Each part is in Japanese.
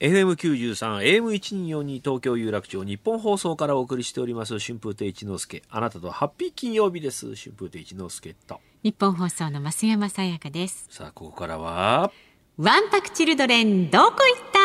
FM93 AM1242 東京有楽町日本放送からお送りしております春風亭一之輔。あなたとハッピー金曜日です。春風亭一之輔と。日本放送の増山さやかです。さあここからはワンパクチルドレンどこ行った？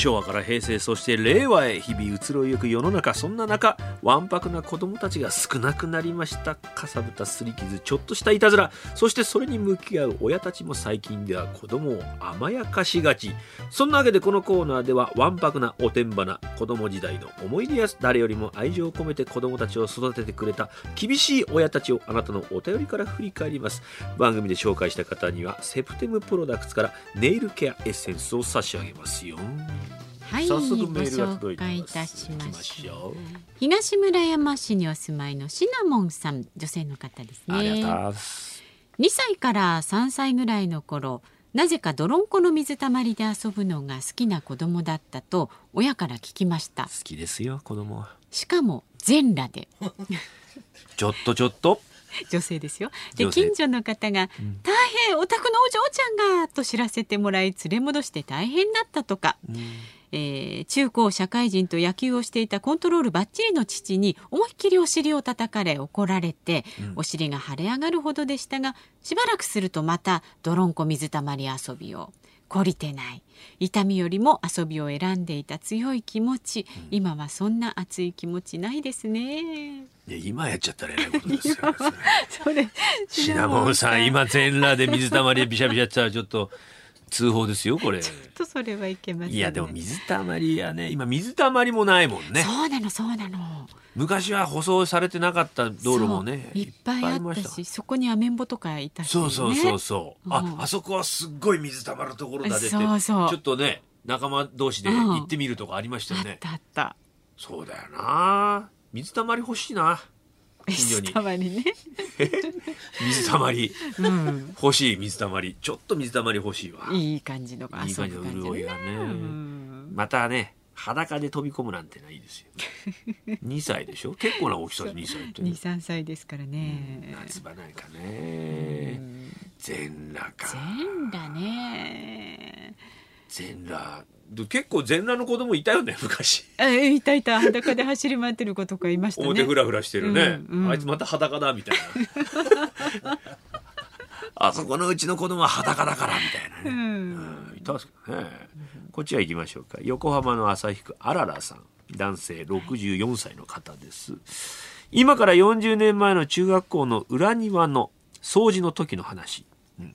昭和から平成そして令和へ日々移ろいゆく世の中そんな中わんぱくな子供たちが少なくなりました。かさぶたすり傷ちょっとしたいたずら。そしてそれに向き合う親たちも最近では子供を甘やかしがち。そんなわけでこのコーナーではわんぱくなおてんばな子供時代の思い出や誰よりも愛情を込めて子供たちを育ててくれた厳しい親たちをあなたのお便りから振り返ります。番組で紹介した方にはセプテムプロダクツからネイルケアエッセンスを差し上げますよ。はい早速ごメールが届いています。たしましょう。東村山市にお住まいのシナモンさん女性の方ですね。ありがとうございます2歳から3歳ぐらいの頃なぜか泥んこの水たまりで遊ぶのが好きな子供だったと親から聞きました。好きですよ子供。はしかも全裸で。ちょっとちょっと。女性ですよ。で近所の方が「大変お宅のお嬢ちゃんが!」と知らせてもらい連れ戻して大変だったとか、えー中高社会人と野球をしていたコントロールバッチリの父に思いっきりお尻を叩かれ怒られて、お尻が腫れ上がるほどでしたがしばらくするとまた泥んこ水たまり遊びを。懲りてない。痛みよりも遊びを選んでいた強い気持ち、今はそんな熱い気持ちないですね。いや今やっちゃったらえらいことですよ。それシナモンさん今全裸で水たまりでびしゃびしゃやってたらちょっと通報ですよこれ。とそれはいけません、ね。いやでも水たまりやね今水たまりもないもんね。そうなのそうなの。昔は舗装されてなかった道路もねいっぱいありまった。し、そこにアメンボとかいたし、ね。そうそうそうそう、うん。ああそこはすっごい水たまるところだでってそうそう。ちょっとね仲間同士で行ってみるとかありましたよね、あったあった。そうだよな。水たまり欲しいな近所に。たまにね。水たまり。うん。欲しい水たまり。ちょっと水たまり欲しいわ。いい感じのがいい感じの潤いがね。うん。またね裸で飛び込むなんてないいですよ。2歳でしょ？結構な大きさで2歳って。ね二三歳ですからね。夏場なんかね。全裸か。全裸ね。全裸。で結構全裸の子供いたよね 昔。えいたいた。裸で走り回ってる子とかいましたね。表フラフラしてるね、うんうん。あいつまた裸だみたいな。あそこのうちの子供は裸だからみたいなね、うん。うんいたんですけどね、こっちは行きましょうか。横浜の旭区あららさん。男性64歳の方です。今から40年前の中学校の裏庭の掃除の時の話、うん。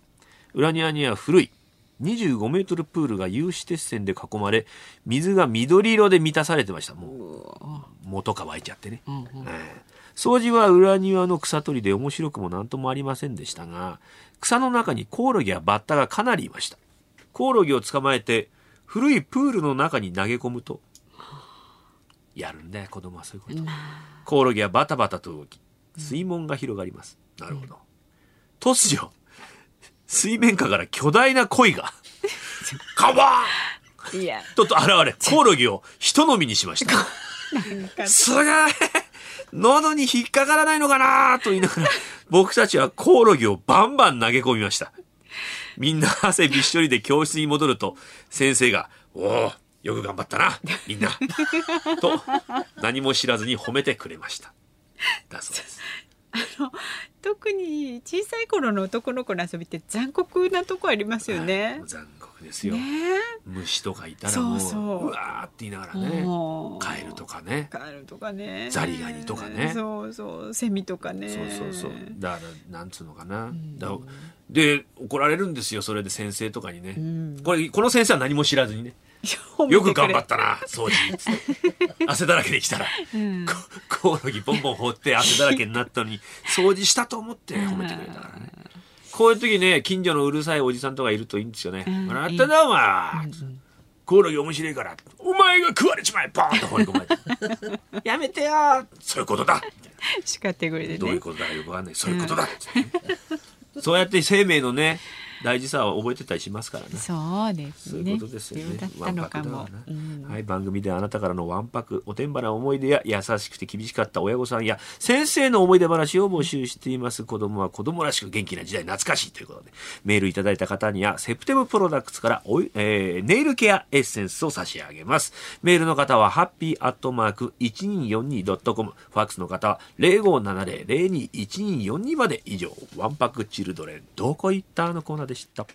裏庭には古い25メートルプールが有刺鉄線で囲まれ水が緑色で満たされてました。もう元乾いちゃってね、うんうん。ええ。掃除は裏庭の草取りで面白くも何ともありませんでしたが草の中にコオロギやバッタがかなりいました。コオロギを捕まえて古いプールの中に投げ込むとやるんだよ子供はそういうこと、コオロギはバタバタと動き水門が広がります、なるほど。突如水面下から巨大な鯉が カワー！ンいや。とと現れコオロギを一飲みにしました。すげえ喉に引っかからないのかなと言いながら僕たちはコオロギをバンバン投げ込みました。みんな汗びっしょりで教室に戻ると先生が「おおよく頑張ったなみんな」と何も知らずに褒めてくれました。だそうです特に小さい頃の男の子の遊びって残酷なとこありますよね。残酷ですよ、ね虫とかいたらもうそうわーって言いながらえ。ねカエルとかねカエルとかね。ザリガニとかねそうそうセミとかね。そうそうそうだからなんつうのかな、んだで怒られるんですよそれで先生とかにね、うん。これこの先生は何も知らずにね よく頑張ったな掃除。汗だらけできたら。うん。コオロギポンポン放って汗だらけになったのに掃除したと思って褒めてくれたからね。こういう時ね近所のうるさいおじさんとかいるといいんですよね「うん。笑ったなお前」コオロギ面白いからお前が食われちまえボーンと放り込まれて「やめてよ。そういうことだ」叱ってくれてね。どういうことだかよくわかんない。そういうことだ、そうやって生命のね大事さを覚えてたりしますからね。そうですね。そういうことですよね。必要だったのかも。わんぱく。だわうん。なはい、番組であなたからのわんぱく、おてんばな思い出や優しくて厳しかった親御さんや先生の思い出話を募集しています。子供は子供らしく元気な時代懐かしいということで、メールいただいた方にはセプテムプロダクツからおい、えーネイルケアエッセンスを差し上げます。メールの方はハッピーアットマーク 1242.com、ファックスの方は0570-021242まで以上、わんぱくチルドレン、どこ行った？のコーナーでした。